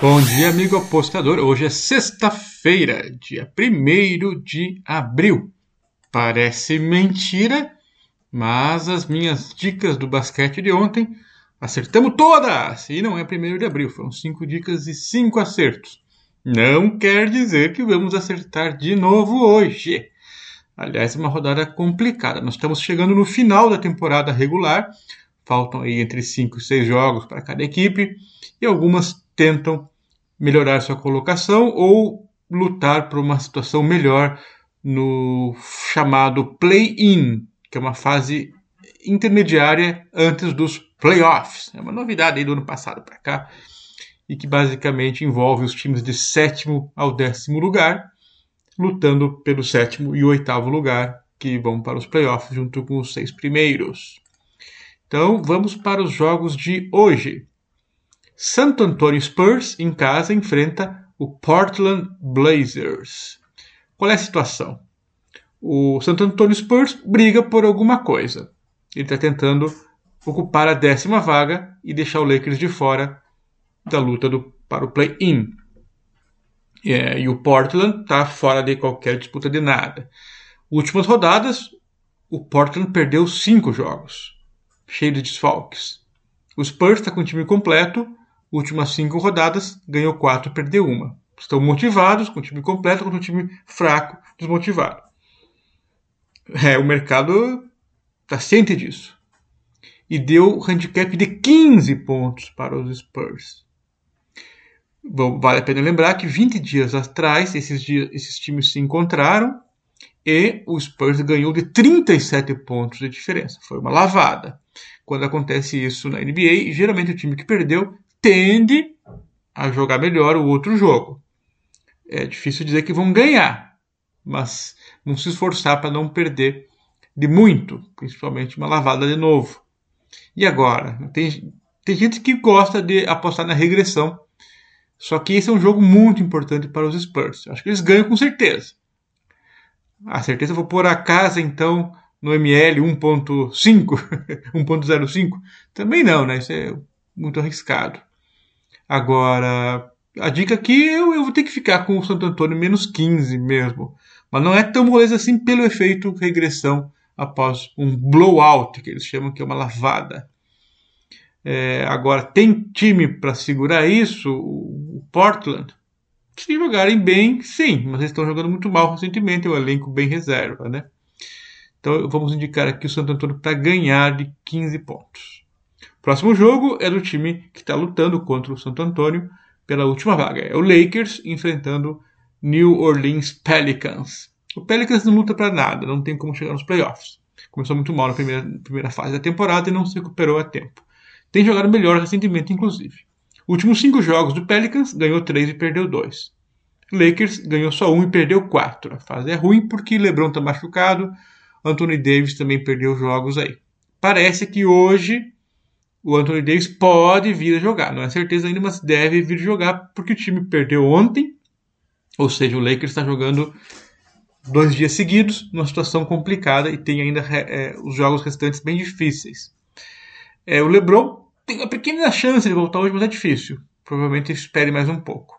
Bom dia, amigo apostador. Hoje é sexta-feira, dia 1 de abril. Parece mentira, mas as minhas dicas do basquete de ontem acertamos todas! E não é 1 de abril, foram 5 dicas e 5 acertos. Não quer dizer que vamos acertar de novo hoje. Aliás, é uma rodada complicada. Nós estamos chegando no final da temporada regular. Faltam aí entre 5 e 6 jogos para cada equipe. E algumas tentam melhorar sua colocação ou lutar por uma situação melhor no chamado play-in, que é uma fase intermediária antes dos playoffs. É uma novidade do ano passado para cá e que basicamente envolve os times de sétimo ao décimo lugar, lutando pelo sétimo e oitavo lugar, que vão para os playoffs junto com os seis primeiros. Então vamos para os jogos de hoje. Santo Antonio Spurs em casa enfrenta o Portland Blazers. Qual é a situação? O Santo Antonio Spurs briga por alguma coisa. Ele está tentando ocupar a décima vaga e deixar o Lakers de fora da luta do, para o play-in. É, e o Portland está fora de qualquer disputa de nada. Últimas rodadas, o Portland perdeu cinco jogos, cheio de desfalques. O Spurs está com o time completo últimas cinco rodadas, ganhou quatro, perdeu uma. Estão motivados, com o time completo, com o time fraco, desmotivado. É, o mercado está ciente disso. E deu handicap de 15 pontos para os Spurs. Bom, vale a pena lembrar que 20 dias atrás esses, dias, esses times se encontraram e o Spurs ganhou de 37 pontos de diferença. Foi uma lavada. Quando acontece isso na NBA, geralmente o time que perdeu tende a jogar melhor o outro jogo. É difícil dizer que vão ganhar, mas vão se esforçar para não perder de muito, principalmente uma lavada de novo. E agora? Tem, tem gente que gosta de apostar na regressão, só que esse é um jogo muito importante para os Spurs. Acho que eles ganham com certeza. A certeza vou pôr a casa então no ML 1.5, 1.05? Também não, né? Isso é muito arriscado. Agora, a dica aqui eu, eu vou ter que ficar com o Santo Antônio menos 15 mesmo. Mas não é tão moleza assim pelo efeito regressão após um blowout, que eles chamam que é uma lavada. É, agora, tem time para segurar isso? O Portland? Se jogarem bem, sim, mas eles estão jogando muito mal recentemente, é um elenco bem reserva, né? Então vamos indicar aqui o Santo Antônio para ganhar de 15 pontos. Próximo jogo é do time que está lutando contra o Santo Antônio pela última vaga. É o Lakers enfrentando New Orleans Pelicans. O Pelicans não luta para nada, não tem como chegar nos playoffs. Começou muito mal na primeira, primeira fase da temporada e não se recuperou a tempo. Tem jogado melhor recentemente, inclusive. Últimos cinco jogos do Pelicans, ganhou três e perdeu dois. Lakers ganhou só um e perdeu quatro. A fase é ruim porque LeBron está machucado, Anthony Davis também perdeu jogos aí. Parece que hoje o Anthony Davis pode vir a jogar. Não é certeza ainda, mas deve vir jogar porque o time perdeu ontem. Ou seja, o Lakers está jogando dois dias seguidos, numa situação complicada e tem ainda é, os jogos restantes bem difíceis. É, o LeBron tem uma pequena chance de voltar hoje, mas é difícil. Provavelmente espere mais um pouco.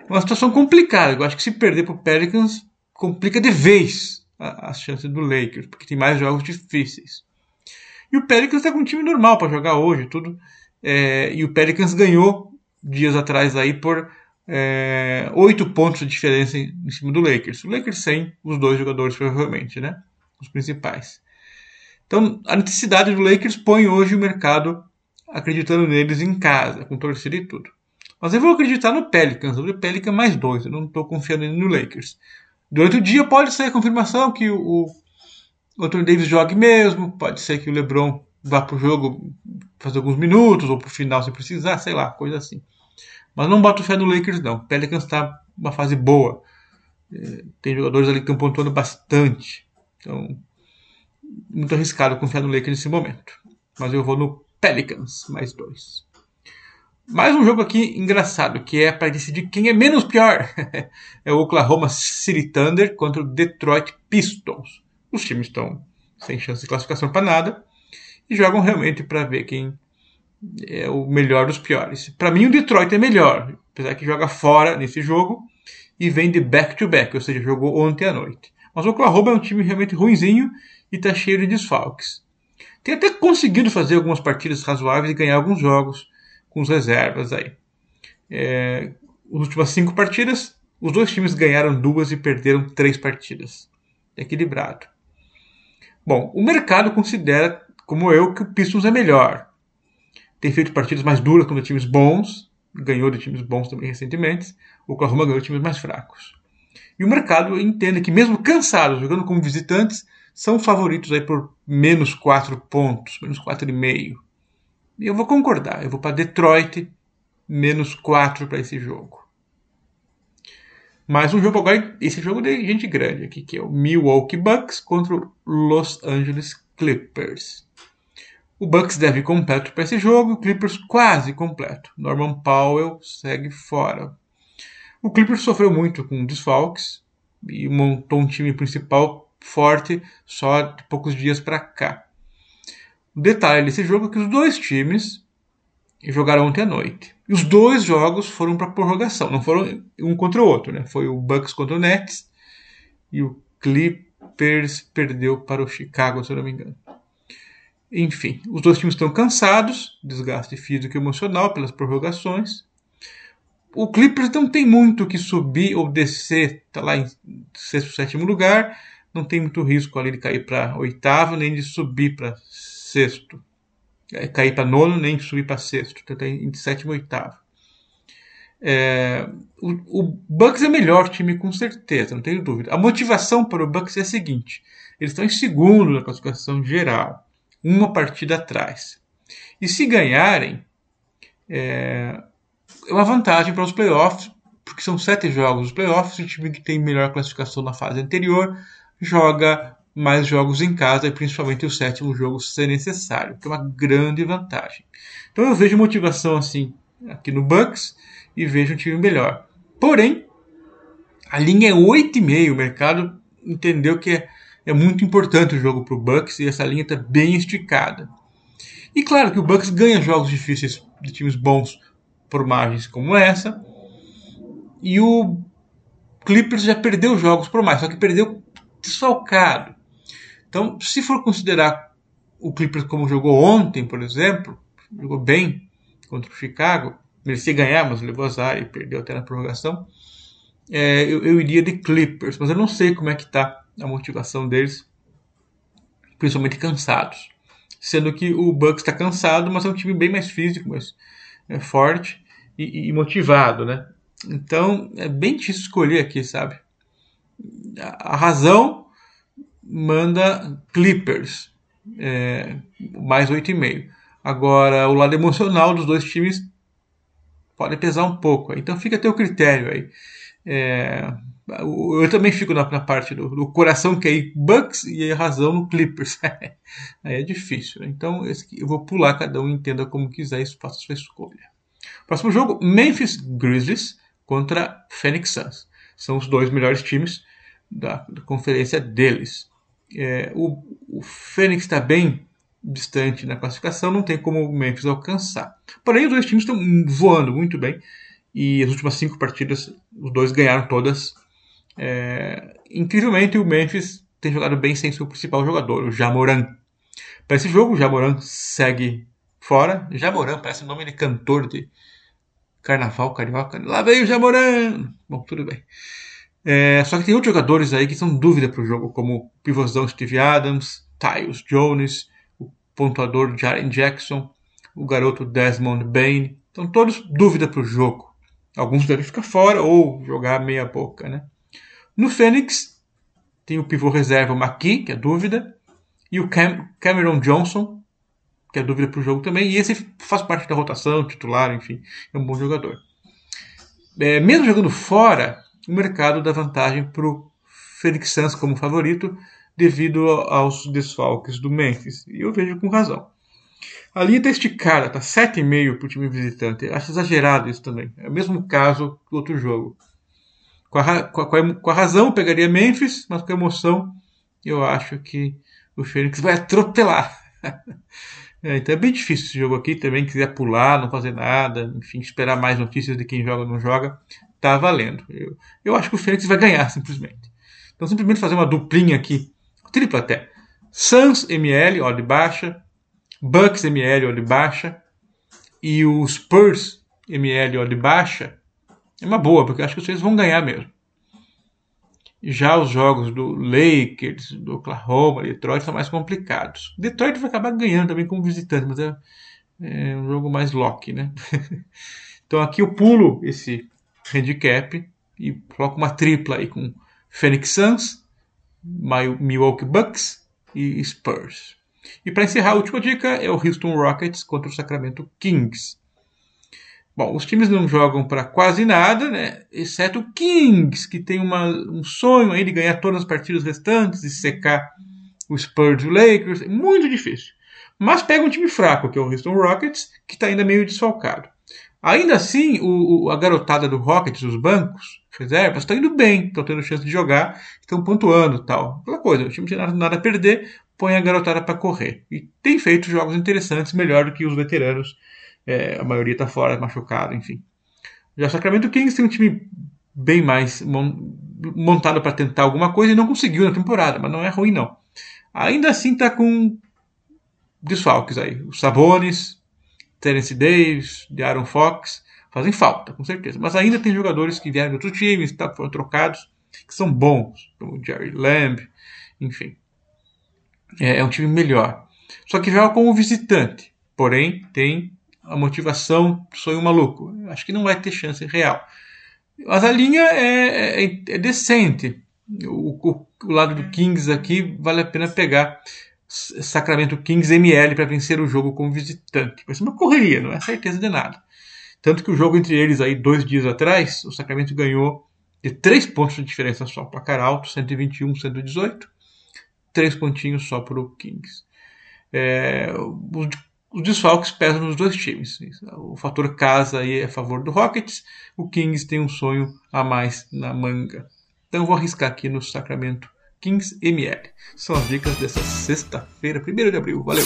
É uma situação complicada. Eu acho que se perder para o Pelicans, complica de vez as chances do Lakers, porque tem mais jogos difíceis. E o Pelicans está com um time normal para jogar hoje, tudo. É, e o Pelicans ganhou dias atrás aí por é, 8 pontos de diferença em, em, cima do Lakers. O Lakers sem os dois jogadores, provavelmente, né? Os principais. Então, a necessidade do Lakers põe hoje o mercado acreditando neles em casa, com torcida e tudo. Mas eu vou acreditar no Pelicans, o Pelicans mais dois, eu não estou confiando no Lakers. Durante o dia pode sair a confirmação que o, o Anthony Davis jogue mesmo, pode ser que o LeBron vá para o jogo fazer alguns minutos, ou para o final se precisar, sei lá, coisa assim. Mas não boto fé no Lakers, não. O Pelicans está uma fase boa. É, tem jogadores ali que estão pontuando bastante. Então, muito arriscado confiar no Lakers nesse momento. Mas eu vou no Pelicans, mais dois. Mais um jogo aqui engraçado, que é para decidir quem é menos pior. é o Oklahoma City Thunder contra o Detroit Pistons os times estão sem chance de classificação para nada e jogam realmente para ver quem é o melhor dos piores. Para mim, o Detroit é melhor. apesar que joga fora nesse jogo e vem de back-to-back, -back, ou seja, jogou ontem à noite. Mas o Oklahoma é um time realmente ruinzinho e está cheio de desfalques. Tem até conseguido fazer algumas partidas razoáveis e ganhar alguns jogos com as reservas aí. É, as últimas cinco partidas, os dois times ganharam duas e perderam três partidas. Equilibrado. Bom, o mercado considera, como eu, que o Pistons é melhor. Tem feito partidas mais duras contra times bons, ganhou de times bons também recentemente. O Oklahoma ganhou de times mais fracos. E o mercado entende que, mesmo cansados, jogando como visitantes, são favoritos aí por menos 4 pontos, menos 4,5. E eu vou concordar, eu vou para Detroit, menos 4 para esse jogo. Mas um jogo agora, esse jogo de gente grande aqui, que é o Milwaukee Bucks contra o Los Angeles Clippers. O Bucks deve completo para esse jogo, o Clippers quase completo. Norman Powell segue fora. O Clippers sofreu muito com desfalques e montou um time principal forte só de poucos dias para cá. O detalhe desse jogo é que os dois times jogaram ontem à noite. E os dois jogos foram para prorrogação, não foram um contra o outro, né? Foi o Bucks contra o Nets e o Clippers perdeu para o Chicago, se eu não me engano. Enfim, os dois times estão cansados, desgaste físico e emocional pelas prorrogações. O Clippers não tem muito que subir ou descer, está lá em sexto, sétimo lugar, não tem muito risco ali de cair para oitavo, nem de subir para sexto. É, cair para nono, nem subir para sexto, então tem em sétimo e oitavo. É, o, o, Bucks é melhor time com certeza, não tenho dúvida. A motivação para o Bucks é a seguinte: eles estão em segundo na classificação geral, uma partida atrás. E se ganharem, é, é uma vantagem para os playoffs, porque são sete jogos. Os playoffs, o time que tem melhor classificação na fase anterior joga mais jogos em casa e principalmente o sétimo jogo se necessário, que é uma grande vantagem. Então eu vejo motivação assim aqui no Bucks e vejo um time melhor. Porém, a linha é 8,5, o mercado entendeu que é, é muito importante o jogo para o Bucks e essa linha está bem esticada. E claro que o Bucks ganha jogos difíceis de times bons por margens como essa. E o Clippers já perdeu jogos por mais, só que perdeu desfalcado. Então, se for considerar o Clippers como jogou ontem, por exemplo, jogou bem contra o Chicago, merecia ganhar, mas levou azar e perdeu até na prorrogação. É, eu, eu, iria de Clippers, mas eu não sei como é que está a motivação deles, principalmente cansados. Sendo que o Bucks está cansado, mas é um time bem mais físico, mais é, forte e, e, motivado, né? Então é bem difícil escolher aqui, sabe? A, a razão manda Clippers, é, mais 8,5. Agora, o lado emocional dos dois times pode pesar um pouco. Então fica a teu critério aí. É, eu também fico na, na parte do, do, coração que é Bucks e a razão no Clippers. aí é difícil. Né? Então eu vou pular, cada um entenda como quiser e faça sua escolha. Próximo jogo, Memphis Grizzlies contra Phoenix Suns. São os dois melhores times da, da conferência deles é, o, o Fênix está bem distante na classificação, não tem como o Memphis alcançar. Porém, os dois times estão voando muito bem e as últimas cinco partidas, os dois ganharam todas. É, incrivelmente, o Memphis tem jogado bem sem seu principal jogador, o Jamoran. Para esse jogo, o Jamoran segue fora. Jamoran parece o nome de cantor de carnaval carioca. Lá veio o Jamoran! Bom, tudo bem. É, só que tem outros jogadores aí que são dúvida para o jogo, como o pivôzão Steve Adams, Tyus Jones, o pontuador Jaren Jackson, o garoto Desmond Bain. Então todos dúvida para o jogo. Alguns devem ficar fora ou jogar meia boca, né? No Fênix tem o pivô reserva McKee, que é dúvida, e o Cam Cameron Johnson, que é dúvida para o jogo também. E esse faz parte da rotação, titular, enfim, é um bom jogador. É, mesmo jogando fora, o mercado dá vantagem para o Phoenix Suns como favorito devido aos desfalques do Memphis. E eu vejo com razão. A linha está esticada, está 7,5 para o time visitante. Acho exagerado isso também. É o mesmo caso do outro jogo. Com a, com, a, com a razão, pegaria Memphis, mas com a emoção, eu acho que o Phoenix vai atropelar. É, então é bem difícil esse jogo aqui também. Quiser pular, não fazer nada, enfim, esperar mais notícias de quem joga ou não joga, tá valendo. Eu, eu acho que o Fênix vai ganhar simplesmente. Então, simplesmente fazer uma duplinha aqui, tripla até. Suns ML, odd baixa. Bucks ML, odd baixa. E o Spurs ML, odd baixa. É uma boa, porque eu acho que vocês vão ganhar mesmo. Já os jogos do Lakers, do Oklahoma, Detroit são mais complicados. Detroit vai acabar ganhando também como visitante, mas é, é um jogo mais lock, né? então aqui eu pulo esse handicap e coloco uma tripla aí com Phoenix Suns, Milwaukee Bucks e Spurs. E para encerrar, a última dica é o Houston Rockets contra o Sacramento Kings. Bom, os times não jogam para quase nada, né? Exceto o Kings, que tem uma, um sonho aí de ganhar todas as partidas restantes e secar o Spurs e o Lakers. É muito difícil. Mas pega um time fraco, que é o Houston Rockets, que está ainda meio desfalcado. Ainda assim, o, o, a garotada do Rockets, os bancos, reservas, estão indo bem, estão tendo chance de jogar, estão pontuando tal. Aquela coisa, o time não tem nada, a perder, põe a garotada para correr. E tem feito jogos interessantes, melhor do que os veteranos. É, a maioria está fora, machucado, enfim. Já o Sacramento Kings tem um time bem mais montado para tentar alguma coisa e não conseguiu na temporada, mas não é ruim não. Ainda assim está com desfalques aí. Os Sabonis, Terence Davis, de Aaron Fox, fazem falta, com certeza. Mas ainda tem jogadores que vieram de outros times, tá, foram trocados, que são bons, como Jerry Lamb, enfim. É, é um time melhor. Só que joga como visitante, porém tem a motivação sonho maluco. Acho que não vai ter chance real. Mas a linha é, é, é decente. O, o, o, lado do Kings aqui vale a pena pegar. Sacramento Kings ML para vencer o jogo como visitante. Vai ser uma correria, não é certeza de nada. Tanto que o jogo entre eles aí dois dias atrás, o Sacramento ganhou de três pontos de diferença só. Placar alto, 121, 118. Três pontinhos só para o Kings. É, os, os desfalques pesam nos dois times. O fator casa aí é a favor do Rockets. O Kings tem um sonho a mais na manga. Então vou arriscar aqui no Sacramento Kings ML. São as dicas dessa sexta-feira, 1 de abril. Valeu!